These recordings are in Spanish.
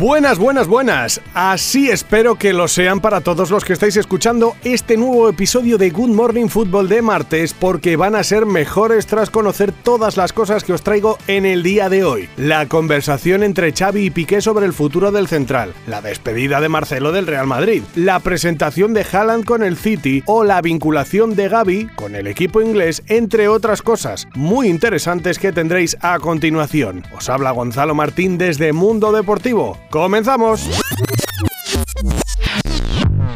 Buenas, buenas, buenas. Así espero que lo sean para todos los que estáis escuchando este nuevo episodio de Good Morning Football de martes porque van a ser mejores tras conocer todas las cosas que os traigo en el día de hoy. La conversación entre Xavi y Piqué sobre el futuro del central, la despedida de Marcelo del Real Madrid, la presentación de Haaland con el City o la vinculación de Gaby con el equipo inglés, entre otras cosas muy interesantes que tendréis a continuación. Os habla Gonzalo Martín desde Mundo Deportivo. ¡Comenzamos!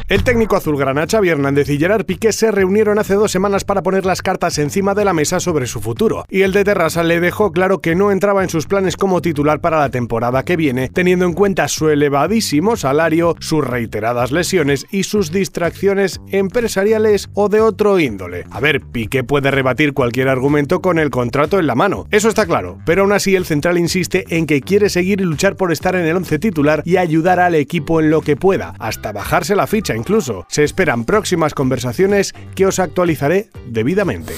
El técnico azulgrana Xavi Hernández y Gerard Piqué se reunieron hace dos semanas para poner las cartas encima de la mesa sobre su futuro, y el de Terrassa le dejó claro que no entraba en sus planes como titular para la temporada que viene, teniendo en cuenta su elevadísimo salario, sus reiteradas lesiones y sus distracciones empresariales o de otro índole. A ver, Piqué puede rebatir cualquier argumento con el contrato en la mano, eso está claro, pero aún así el central insiste en que quiere seguir y luchar por estar en el once titular y ayudar al equipo en lo que pueda, hasta bajarse la ficha incluso. Se esperan próximas conversaciones que os actualizaré debidamente.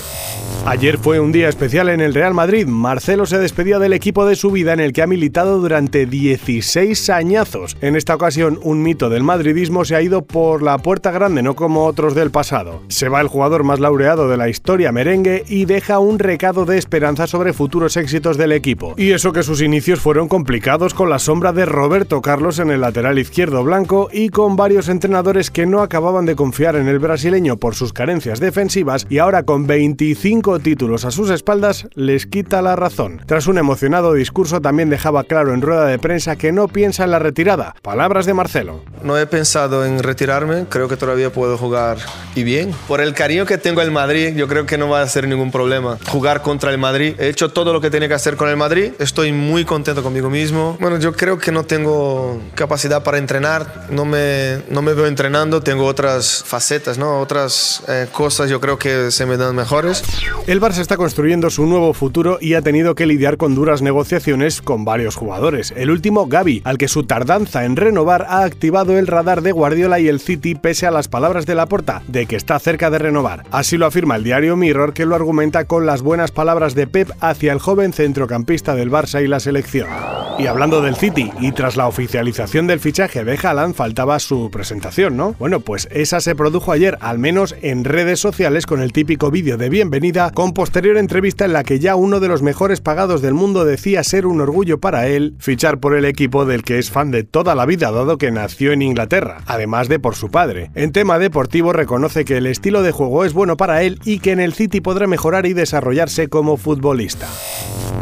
Ayer fue un día especial en el Real Madrid. Marcelo se despedía del equipo de su vida en el que ha militado durante 16 añazos. En esta ocasión, un mito del madridismo se ha ido por la puerta grande, no como otros del pasado. Se va el jugador más laureado de la historia merengue y deja un recado de esperanza sobre futuros éxitos del equipo. Y eso que sus inicios fueron complicados con la sombra de Roberto Carlos en el lateral izquierdo blanco y con varios entrenadores que no acababan de confiar en el brasileño por sus carencias defensivas y ahora con 25 títulos a sus espaldas les quita la razón. Tras un emocionado discurso también dejaba claro en rueda de prensa que no piensa en la retirada. Palabras de Marcelo. No he pensado en retirarme, creo que todavía puedo jugar y bien. Por el cariño que tengo al Madrid, yo creo que no va a ser ningún problema jugar contra el Madrid. He hecho todo lo que tenía que hacer con el Madrid, estoy muy contento conmigo mismo. Bueno, yo creo que no tengo capacidad para entrenar, no me, no me veo entrenando, tengo otras facetas, otras eh, cosas yo creo que se me dan mejores. El Barça está construyendo su nuevo futuro y ha tenido que lidiar con duras negociaciones con varios jugadores. El último, Gaby, al que su tardanza en renovar ha activado el radar de Guardiola y el City pese a las palabras de Laporta de que está cerca de renovar. Así lo afirma el diario Mirror que lo argumenta con las buenas palabras de Pep hacia el joven centrocampista del Barça y la selección. Y hablando del City, y tras la oficialización del fichaje de Haaland, faltaba su presentación, ¿no? Bueno, pues esa se produjo ayer, al menos en redes sociales, con el típico vídeo de bienvenida, con posterior entrevista en la que ya uno de los mejores pagados del mundo decía ser un orgullo para él fichar por el equipo del que es fan de toda la vida, dado que nació en Inglaterra, además de por su padre. En tema deportivo reconoce que el estilo de juego es bueno para él y que en el City podrá mejorar y desarrollarse como futbolista.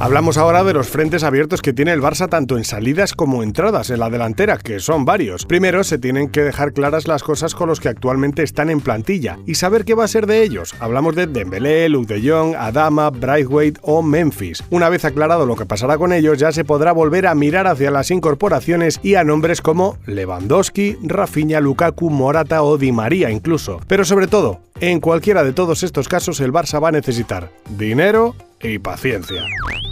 Hablamos ahora de los frentes abiertos que tiene el Barça tanto en salidas como entradas en la delantera, que son varios. Primero se tienen que dejar claras las cosas con los que actualmente están en plantilla y saber qué va a ser de ellos. Hablamos de Dembélé, Luke de Jong, Adama, Brightweight o Memphis. Una vez aclarado lo que pasará con ellos, ya se podrá volver a mirar hacia las incorporaciones y a nombres como Lewandowski, Rafinha, Lukaku, Morata o Di María incluso. Pero sobre todo, en cualquiera de todos estos casos el Barça va a necesitar dinero y paciencia.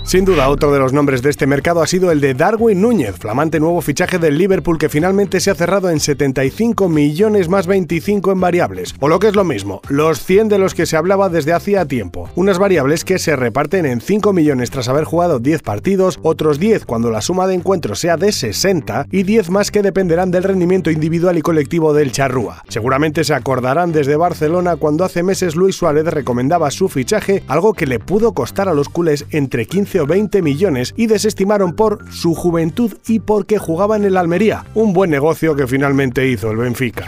Sin duda, otro de los nombres de este mercado ha sido el de Darwin Núñez, flamante nuevo fichaje del Liverpool que finalmente se ha cerrado en 75 millones más 25 en variables, o lo que es lo mismo, los 100 de los que se hablaba desde hacía tiempo. Unas variables que se reparten en 5 millones tras haber jugado 10 partidos, otros 10 cuando la suma de encuentros sea de 60 y 10 más que dependerán del rendimiento individual y colectivo del Charrúa. Seguramente se acordarán desde Barcelona cuando hace meses Luis Suárez recomendaba su fichaje, algo que le pudo costar a los culés entre 15 o 20 millones y desestimaron por su juventud y porque jugaba en el Almería, un buen negocio que finalmente hizo el Benfica.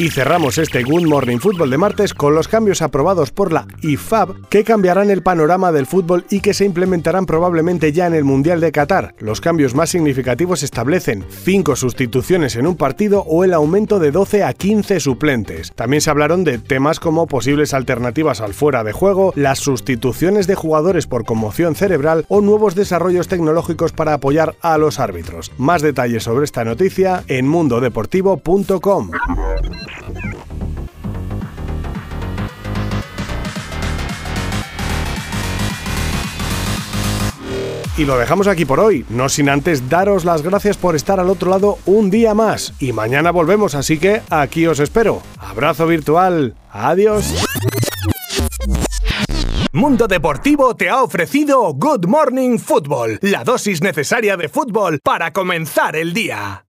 Y cerramos este Good Morning Fútbol de martes con los cambios aprobados por la IFAB que cambiarán el panorama del fútbol y que se implementarán probablemente ya en el Mundial de Qatar. Los cambios más significativos establecen 5 sustituciones en un partido o el aumento de 12 a 15 suplentes. También se hablaron de temas como posibles alternativas al fuera de juego, las sustituciones de jugadores por conmoción cerebral o nuevos desarrollos tecnológicos para apoyar a los árbitros. Más detalles sobre esta noticia en mundodeportivo.com. Y lo dejamos aquí por hoy, no sin antes daros las gracias por estar al otro lado un día más. Y mañana volvemos, así que aquí os espero. Abrazo virtual. Adiós. Mundo Deportivo te ha ofrecido Good Morning Football, la dosis necesaria de fútbol para comenzar el día.